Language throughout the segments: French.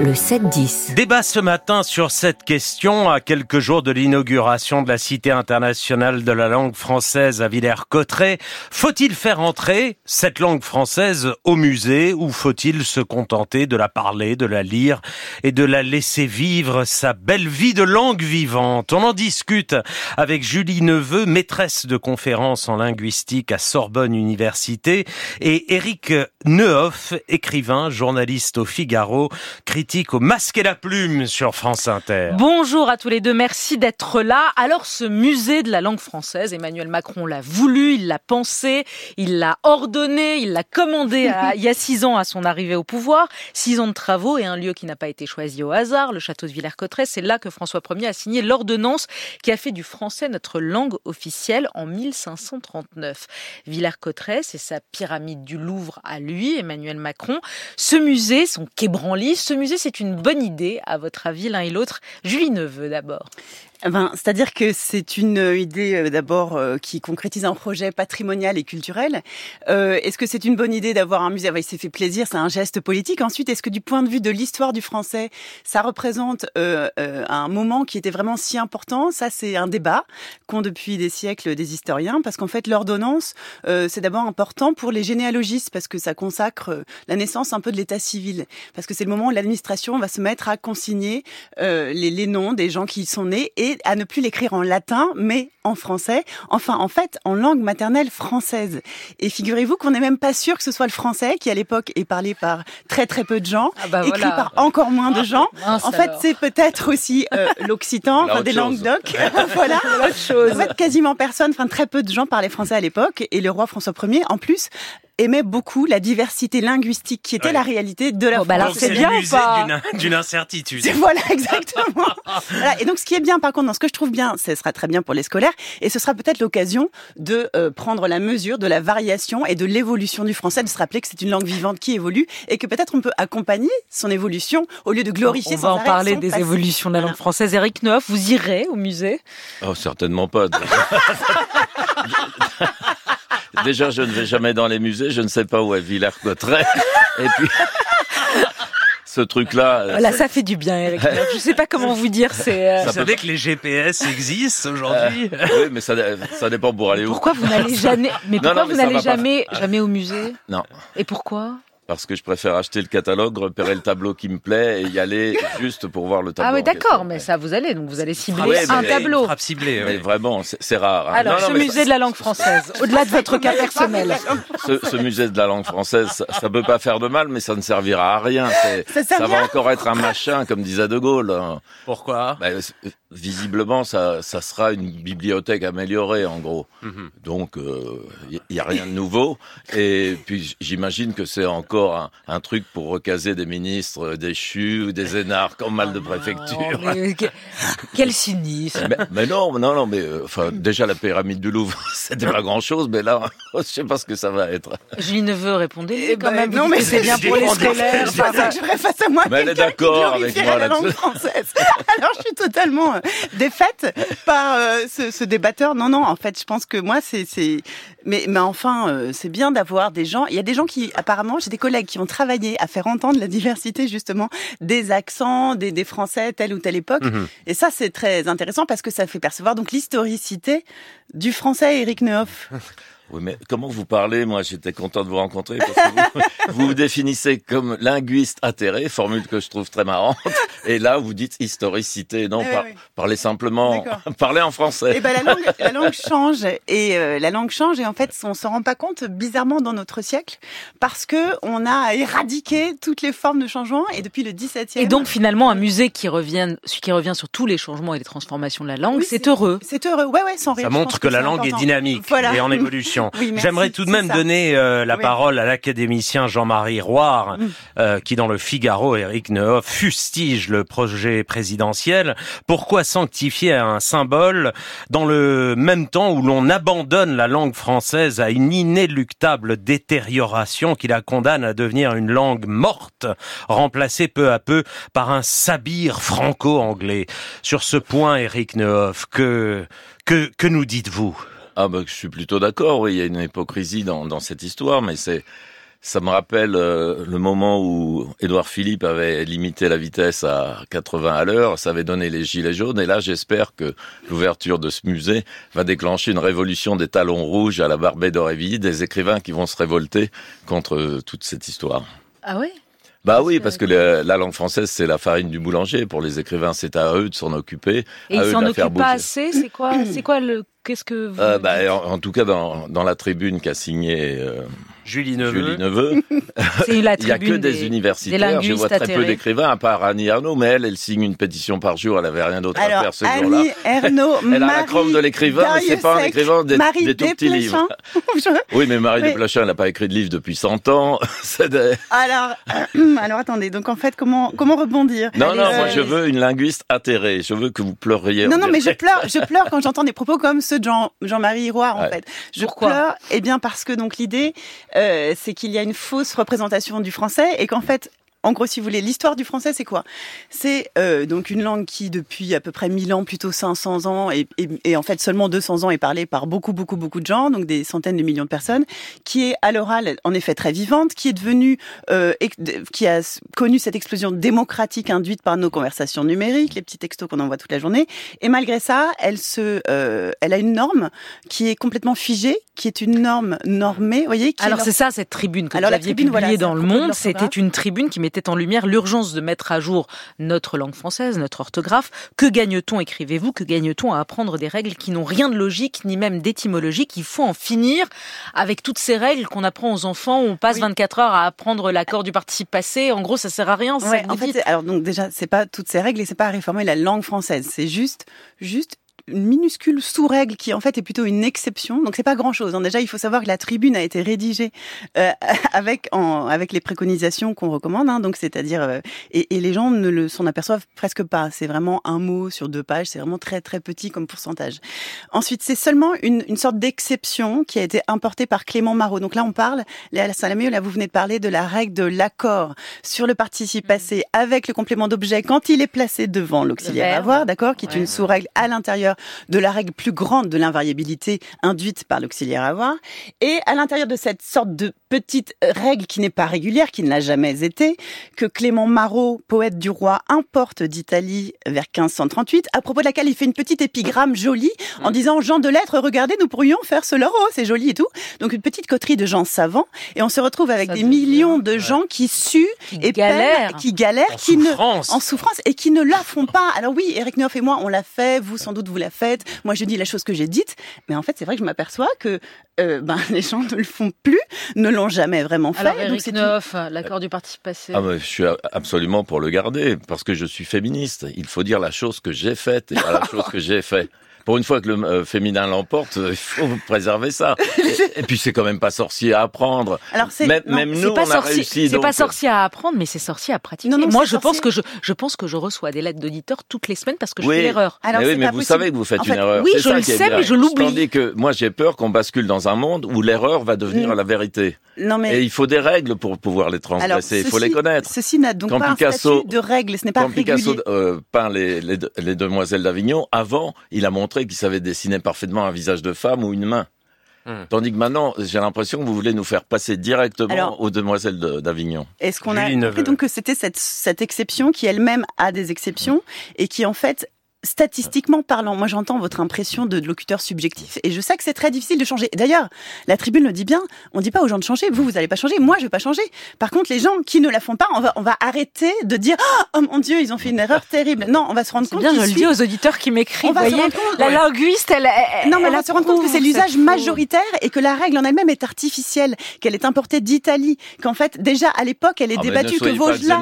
le 7-10. Débat ce matin sur cette question à quelques jours de l'inauguration de la Cité internationale de la langue française à Villers-Cotterêts. Faut-il faire entrer cette langue française au musée ou faut-il se contenter de la parler, de la lire et de la laisser vivre sa belle vie de langue vivante? On en discute avec Julie Neveu, maîtresse de conférences en linguistique à Sorbonne Université et Éric Nehoff, écrivain, journaliste au Figaro, critique au masque et la plume sur France Inter. Bonjour à tous les deux, merci d'être là. Alors ce musée de la langue française, Emmanuel Macron l'a voulu, il l'a pensé, il l'a ordonné, il l'a commandé il y a six ans à son arrivée au pouvoir. Six ans de travaux et un lieu qui n'a pas été choisi au hasard, le château de Villers-Cotterêts. C'est là que François Ier a signé l'ordonnance qui a fait du français notre langue officielle en 1539. Villers-Cotterêts, c'est sa pyramide du Louvre à lui, Emmanuel Macron. Ce musée, son quai Branly, ce musée c'est une bonne idée, à votre avis, l'un et l'autre Julie Neveu d'abord. Ben, c'est-à-dire que c'est une idée euh, d'abord euh, qui concrétise un projet patrimonial et culturel. Euh, est-ce que c'est une bonne idée d'avoir un musée? Ah, Il s'est fait plaisir, c'est un geste politique. Ensuite, est-ce que du point de vue de l'histoire du français, ça représente un moment qui était vraiment si important? Ça, c'est un débat qu'ont depuis des siècles des historiens, parce qu'en fait, l'ordonnance, c'est d'abord important pour les généalogistes, parce que ça consacre la naissance un peu de l'état civil, parce que c'est le moment où l'administration va se mettre à consigner les, les noms des gens qui y sont nés et à ne plus l'écrire en latin, mais en français. Enfin, en fait, en langue maternelle française. Et figurez-vous qu'on n'est même pas sûr que ce soit le français qui, à l'époque, est parlé par très très peu de gens, ah bah écrit par encore moins de gens. en fait, c'est peut-être aussi euh, l'occitan, enfin, des langues doc. voilà. Chose. En fait, quasiment personne, enfin très peu de gens parlaient français à l'époque. Et le roi François Ier, en plus, aimait beaucoup la diversité linguistique qui était la réalité de la bon, bah alors c'est bien d'une incertitude. Voilà, exactement. voilà. Et donc, ce qui est bien, par contre, dans ce que je trouve bien, ce sera très bien pour les scolaires, et ce sera peut-être l'occasion de euh, prendre la mesure de la variation et de l'évolution du français, de se rappeler que c'est une langue vivante qui évolue, et que peut-être on peut accompagner son évolution au lieu de glorifier. On va en parler des évolutions de la langue française. Eric Neuf, vous irez au musée? Oh, certainement pas. Déjà, je ne vais jamais dans les musées, je ne sais pas où est Villers-Cotterêts. Et puis, ce truc-là. Voilà, euh, ça fait du bien, Eric. Je ne sais pas comment vous dire. C'est. Euh, vous savez que les GPS existent aujourd'hui. Euh, oui, mais ça, ça dépend pour aller où. Pourquoi vous n'allez jamais Mais pourquoi vous n'allez jamais, jamais au musée? Non. Et pourquoi? Parce que je préfère acheter le catalogue, repérer le tableau qui me plaît et y aller juste pour voir le tableau. Ah oui, d'accord, mais ça vous allez, donc vous allez cibler un tableau. Ciblé, mais vraiment, c'est rare. Hein. Alors, ce musée de la langue française, au-delà de votre cas personnel. Ce, musée de la langue française, ça, ne peut pas faire de mal, mais ça ne servira à rien. Ça, va encore être un machin, comme disait De Gaulle. Pourquoi? Ben, visiblement, ça, ça sera une bibliothèque améliorée, en gros. Mhm. Donc, il euh, n'y a rien de nouveau. Et puis, j'imagine que c'est encore un, truc pour recaser des ministres déchus ou des énarques en mal de préfecture. quel cynisme mais, non, non, non, mais euh, enfin, déjà la pyramide du Louvre, c'était pas grand-chose, mais là, je sais pas ce que ça va être. Julie Neveu répondait eh quand ben, même. Non, mais c'est bien pour les scolaires. Je face à moi. Mais elle est d'accord avec moi la langue française. Alors, je suis totalement défaite par euh, ce, ce, débatteur. Non, non, en fait, je pense que moi, c'est, mais, mais enfin, euh, c'est bien d'avoir des gens. Il y a des gens qui, apparemment, j'ai des collègues qui ont travaillé à faire entendre la diversité justement des accents, des, des Français telle ou telle époque. Mhm. Et ça, c'est très intéressant parce que ça fait percevoir donc l'historicité du Français Eric Nehoff. Oui, mais comment vous parlez Moi, j'étais content de vous rencontrer parce que vous, vous, définissez comme linguiste atterré, formule que je trouve très marrante. Et là, vous dites historicité. Non, parlez simplement, parlez en français. Eh ben, la langue, la langue change et euh, la langue change et en fait, on s'en rend pas compte bizarrement dans notre siècle parce que on a éradiqué toutes les formes de changement et depuis le 17e. Et donc finalement, un musée qui revient, qui revient sur tous les changements et les transformations de la langue, c'est heureux. C'est heureux. Ouais, ouais, sans Ça montre que, la langue est dynamique et en évolution. J'aimerais tout de même donner euh, la parole à l'académicien Jean-Marie Roire, mm. euh, qui dans le Figaro, Eric Nehoff, fustige le projet présidentiel. Pourquoi sanctifier un symbole dans le même temps où l'on abandonne la langue française à une inéluctable détérioration qui la condamne à devenir une langue morte, remplacée peu à peu par un sabir franco-anglais? Sur ce point, Eric Nehoff, que, que, que nous dites-vous? Ah bah je suis plutôt d'accord, oui, il y a une hypocrisie dans, dans cette histoire, mais c'est ça me rappelle euh, le moment où Édouard Philippe avait limité la vitesse à 80 à l'heure, ça avait donné les gilets jaunes, et là j'espère que l'ouverture de ce musée va déclencher une révolution des talons rouges à la Barbet d'Aurevilly, des écrivains qui vont se révolter contre toute cette histoire. Ah oui? Bah oui, parce que la langue française, c'est la farine du boulanger. Pour les écrivains, c'est à eux de s'en occuper. Et ils s'en occupent pas assez. C'est quoi, c'est quoi le, qu'est-ce que vous... euh, bah, en, en, tout cas, dans, dans la tribune qu'a signé euh, Julie Neveu. Julie Neveu. La Il y a que des, des universitaires. des Je vois très peu d'écrivains, à part Annie Arnaud, mais elle, elle signe une pétition par jour. Elle avait rien d'autre à faire ce jour-là. Annie Elle a Marie la chrome de l'écrivain, mais c'est pas un écrivain des, Marie des tout petits livres. Desplechin. Oui, mais Marie Oui. Desplechin, elle n'a pas écrit de livre depuis 100 ans. Alors, euh, alors attendez. Donc en fait, comment comment rebondir? Non, Allez, non, euh, moi je veux une linguiste atterrée. Je veux que vous pleuriez. Non, en non, mais je pleure, je pleure quand j'entends des propos comme ceux de Jean, Jean-Marie Roy, en Ouais. fait. Je pleure, eh bien, parce que donc l'idée, euh, c'est qu'il y a une fausse représentation du français et qu'en fait, en gros, si vous voulez, l'histoire du français, c'est quoi? C'est euh, donc une langue qui, depuis à peu près 1000 ans, plutôt 500 ans, et, et, et en fait seulement 200 ans est parlée par beaucoup, beaucoup, beaucoup de gens, donc des centaines de millions de personnes, qui est à l'oral, en effet, très vivante, qui est devenue, euh, qui a connu cette explosion démocratique induite par nos conversations numériques, les petits textos qu'on envoie toute la journée, et malgré ça, elle se, euh, elle a une norme qui est complètement figée, qui est une norme normée, vous voyez qui Alors leur- c'est ça cette tribune que Alors, vous la aviez tribune, voilà, dans le Monde, c'était une tribune qui mettait en lumière l'urgence de mettre à jour notre langue française, notre orthographe. Que gagne-t-on, écrivez-vous, que gagne-t-on à apprendre des règles qui n'ont rien de logique ni même d'étymologique? Il faut en finir avec toutes ces règles qu'on apprend aux enfants où on passe Oui. 24 heures à apprendre l'accord du participe passé. En gros, ça sert à rien. Ouais, en fait, alors donc déjà, c'est pas toutes ces règles et c'est pas à réformer la langue française. C'est juste, juste une minuscule sous-règle qui en fait est plutôt une exception. Donc c'est pas grand-chose. hein. Déjà, il faut savoir que la tribune a été rédigée euh, avec en, avec les préconisations qu'on recommande. hein. donc c'est-à-dire euh, et, et les gens ne le s'en aperçoivent presque pas. C'est vraiment un mot sur deux pages. C'est vraiment très très petit comme pourcentage. Ensuite, c'est seulement une, une sorte d'exception qui a été importée par Clément Marot. Donc là, on parle, Léa Salamé, là, vous venez de parler de la règle de l'accord sur le participe passé avec le complément d'objet quand il est placé devant l'auxiliaire avoir, d'accord, qui est Ouais. une sous-règle à l'intérieur de la règle plus grande de l'invariabilité induite par l'auxiliaire avoir. Et à l'intérieur de cette sorte de petite règle qui n'est pas régulière, qui ne l'a jamais été, que Clément Marot, poète du roi, importe d'Italie vers 1538, à propos de laquelle il fait une petite épigramme jolie en disant Jean de lettres, regardez, nous pourrions faire cela, oh, c'est joli et tout. Donc une petite coterie de gens savants et on se retrouve avec Ça des millions de gens qui suent Qui et galèrent. qui galèrent, En qui ne en souffrance et qui ne la font pas. Alors oui, Eric Neuf et moi, on l'a fait, vous sans doute vous la faites, moi je dis la chose que j'ai dite, mais en fait c'est vrai que je m'aperçois que euh, ben, les gens ne le font plus, ne l'ont jamais vraiment fait. Alors donc Eric c'est une- Neuf, l'accord du participe passé. Ah, mais je suis absolument pour le garder, parce que je suis féministe. Il faut dire la chose que j'ai faite et pas la chose que j'ai fait. Pour une fois que le euh, féminin l'emporte, euh, il faut préserver ça. Et, et puis c'est quand même pas sorcier à apprendre. Alors c'est Même, non, même C'est nous, pas, on a sorcier, réussi. c'est donc, pas sorcier à apprendre, mais c'est sorcier à pratiquer. Non, non, Moi, je pense que je, je pense que je reçois des lettres d'auditeurs toutes les semaines parce que je Oui. fais l'erreur. Alors, mais oui, mais vous possible. savez que vous faites En une fait, erreur. oui, je ça le sais, mais je l'oublie. Tandis que moi, j'ai peur qu'on bascule dans un monde où l'erreur va devenir Mm. la vérité. non mais Et il faut des règles pour pouvoir les transgresser. Il faut les connaître. Ceci n'a donc pas Picasso- un statut de règle, ce n'est pas Quand Picasso euh, peint les, les, les demoiselles d'Avignon, avant, il a montré qu'il savait dessiner parfaitement un visage de femme ou une main. Hmm. Tandis que maintenant, j'ai l'impression que vous voulez nous faire passer directement Alors- aux demoiselles de- d'Avignon. Est-ce qu'on a compris donc que c'était cette, cette exception qui elle-même a des exceptions et qui en fait statistiquement parlant, moi j'entends votre impression de locuteur subjectif et je sais que c'est très difficile de changer. D'ailleurs, la tribune le dit bien, on dit pas aux gens de changer, vous vous allez pas changer, moi je vais pas changer. Par contre, les gens qui ne la font pas, on va on va arrêter de dire oh mon dieu, ils ont fait une erreur terrible. Non, on va se rendre compte bien, je le dis aux auditeurs qui m'écrivent. On va Vous se voyez, rendre compte, la linguiste, elle, elle Non, mais on va se rendre compte que c'est l'usage majoritaire et que la règle en elle-même est artificielle, qu'elle est importée d'Italie, qu'en fait déjà à l'époque elle est Ah, mais débattue, que Vaugelas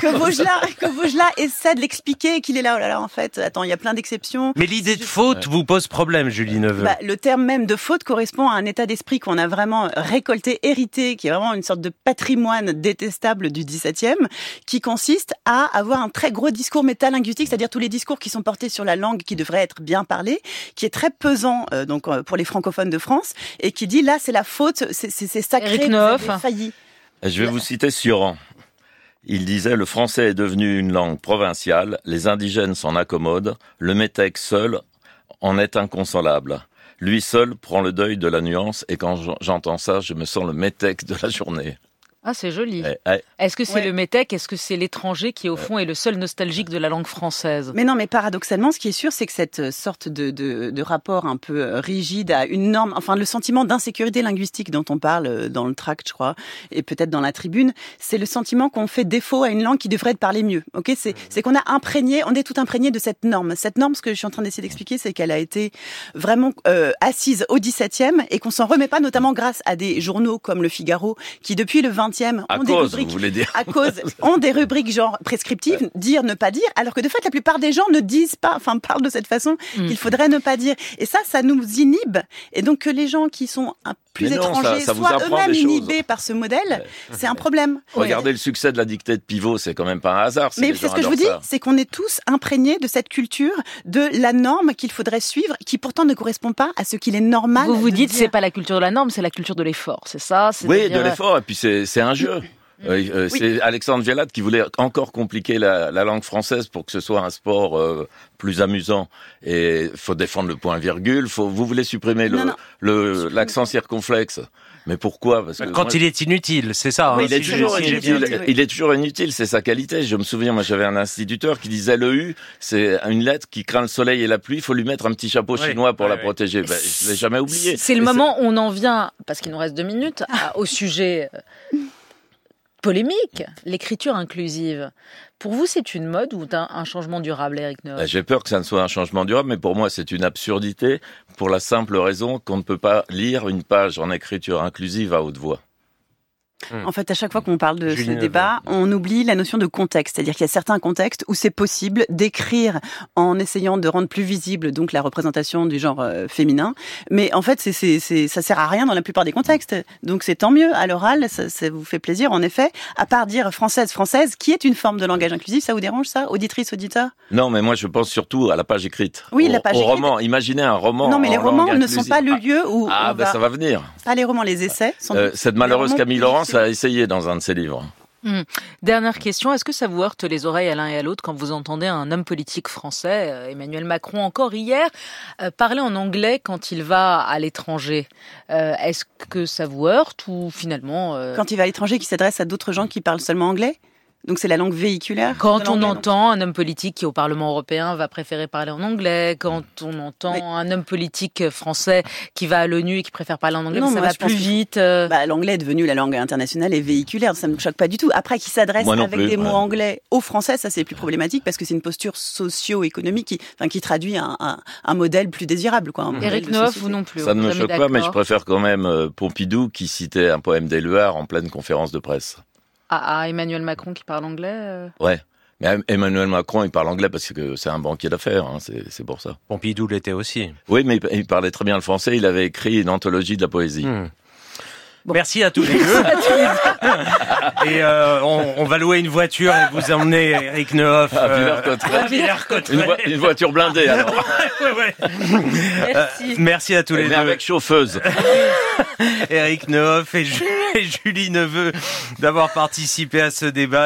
que Vaugelas, que Vaugelas essaie de l'expliquer, qu'il est là, oh là là, en fait, attends, il y a plein d'exceptions. Mais l'idée de faute vous pose problème, Julie Neveu. Bah, le terme même de faute correspond à un état d'esprit qu'on a vraiment récolté, hérité, qui est vraiment une sorte de patrimoine détestable du 17e, qui consiste à avoir un très gros discours métalinguistique, c'est-à-dire tous les discours qui sont portés sur la langue qui devrait être bien parlée, qui est très pesant euh, donc euh, pour les francophones de France, et qui dit là c'est la faute, c'est sacré, vous avez failli. Je vais vous citer Sioran. Il disait le français est devenu une langue provinciale, les indigènes s'en accommodent, le métèque seul en est inconsolable. lui seul prend le deuil de la nuance et quand j'entends ça, je me sens le métèque de la journée. Ah, c'est joli. Est-ce que c'est le métèque? Est-ce que c'est l'étranger qui, au fond, est le seul nostalgique de la langue française? Mais non, mais paradoxalement, ce qui est sûr, c'est que cette euh, sorte de, de, de, rapport un peu euh, rigide à une norme, enfin, le sentiment d'insécurité linguistique dont on parle euh, dans le tract, je crois, et peut-être dans la tribune, c'est le sentiment qu'on fait défaut à une langue qui devrait être parlée mieux. Ok, c'est mmh. c'est qu'on a imprégné, on est tout imprégné de cette norme. Cette norme, ce que je suis en train d'essayer d'expliquer, c'est qu'elle a été vraiment euh, assise au 17e et qu'on s'en remet pas, notamment grâce à des journaux comme Le Figaro, qui depuis le 20 à ont cause, des rubriques, vous voulez dire. à cause, ont des rubriques genre prescriptives, dire, ne pas dire, alors que de fait, la plupart des gens ne disent pas, enfin, parlent de cette façon mm. qu'il faudrait ne pas dire. Et ça, ça nous inhibe. Et donc, que les gens qui sont un plus étrangers soient eux-mêmes inhibés par ce modèle, c'est un problème. Regardez le succès de la dictée de Pivot, c'est quand même pas un hasard. Mais c'est ce que je vous dis, c'est qu'on est tous imprégnés de cette culture, de la norme qu'il faudrait suivre, qui pourtant ne correspond pas à ce qu'il est normal. Vous vous dites, c'est pas la culture de la norme, c'est la culture de l'effort, c'est ça Oui, de l'effort, et puis c'est un jeu. Euh, c'est Alexandre Vialat qui voulait encore compliquer la, langue française pour que ce soit un sport euh, plus amusant. Et faut défendre le point virgule. Faut, vous voulez supprimer le l'accent circonflexe. Mais pourquoi? Parce que Quand il est inutile, c'est ça. Hein, il, est toujours inutile, il est toujours inutile, c'est sa qualité. Je me souviens, moi j'avais un instituteur qui disait le U, c'est une lettre qui craint le soleil et la pluie, il faut lui mettre un petit chapeau chinois pour la protéger. Ben, je l'ai jamais oublié. C'est le moment où on en vient, parce qu'il nous reste deux minutes, au sujet euh, polémique, l'écriture inclusive. Pour vous, c'est une mode ou un changement durable, Eric bah, J'ai peur que ça ne soit un changement durable, mais pour moi, c'est une absurdité pour la simple raison qu'on ne peut pas lire une page en écriture inclusive à haute voix. En fait, à chaque fois qu'on parle de ce débat, on oublie la notion de contexte. C'est-à-dire qu'il y a certains contextes où c'est possible d'écrire en essayant de rendre plus visible donc la représentation du genre euh, féminin. Mais en fait, c'est, c'est, ça sert à rien dans la plupart des contextes. Donc c'est tant mieux. À l'oral, ça, ça, vous fait plaisir, en effet. À part dire française, française, qui est une forme de langage inclusif, ça vous dérange ça, auditrice, auditeur? Non, mais moi je pense surtout à la page écrite. Oui, la page au écrite. roman. Imaginez un roman. Non, mais les romans ne sont pas le lieu où. Ah, ben ça va venir. Pas les romans, les essais. Sont euh, cette malheureuse Camille Laurence a essayé dans un de ses livres. Hmm. Dernière question, est-ce que ça vous heurte les oreilles à l'un et à l'autre quand vous entendez un homme politique français, euh, Emmanuel Macron encore hier, euh, parler en anglais quand il va à l'étranger? Euh, Est-ce que ça vous heurte ou finalement... Quand il va à l'étranger, qu'il s'adresse à d'autres gens qui parlent seulement anglais? Donc c'est la langue véhiculaire. Quand on entend un homme politique qui au Parlement européen va préférer parler en anglais, quand on entend un homme politique français qui va à l'ONU et qui préfère parler en anglais, ça va plus vite. Euh. Bah, l'anglais est devenu la langue internationale et véhiculaire, ça ne me choque pas du tout. Après, qu'il s'adresse avec des mots anglais aux Français, ça c'est plus problématique parce que c'est une posture socio-économique qui, enfin, qui traduit un, un, modèle plus désirable. Quoi, Eric Neuf ou non plus Ça ne me choque pas, mais je préfère quand même euh, Pompidou qui citait un poème d'Éluard en pleine conférence de presse à, Emmanuel Macron qui parle anglais euh Ouais. Mais Emmanuel Macron, il parle anglais parce que c'est un banquier d'affaires, hein, c'est pour ça. Pompidou l'était aussi. Oui, mais il parlait très bien le français, il avait écrit une anthologie de la poésie. Hmm. Merci à tous les deux. et euh, on, on, va louer une voiture et vous emmener Eric Neuf à euh, Villers-Cotterêts. Une, une, voiture blindée alors. ouais, ouais, merci. Euh, merci à tous les deux. avec chauffeuse. Eric Neuf et, et Julie Neveu d'avoir participé à ce débat.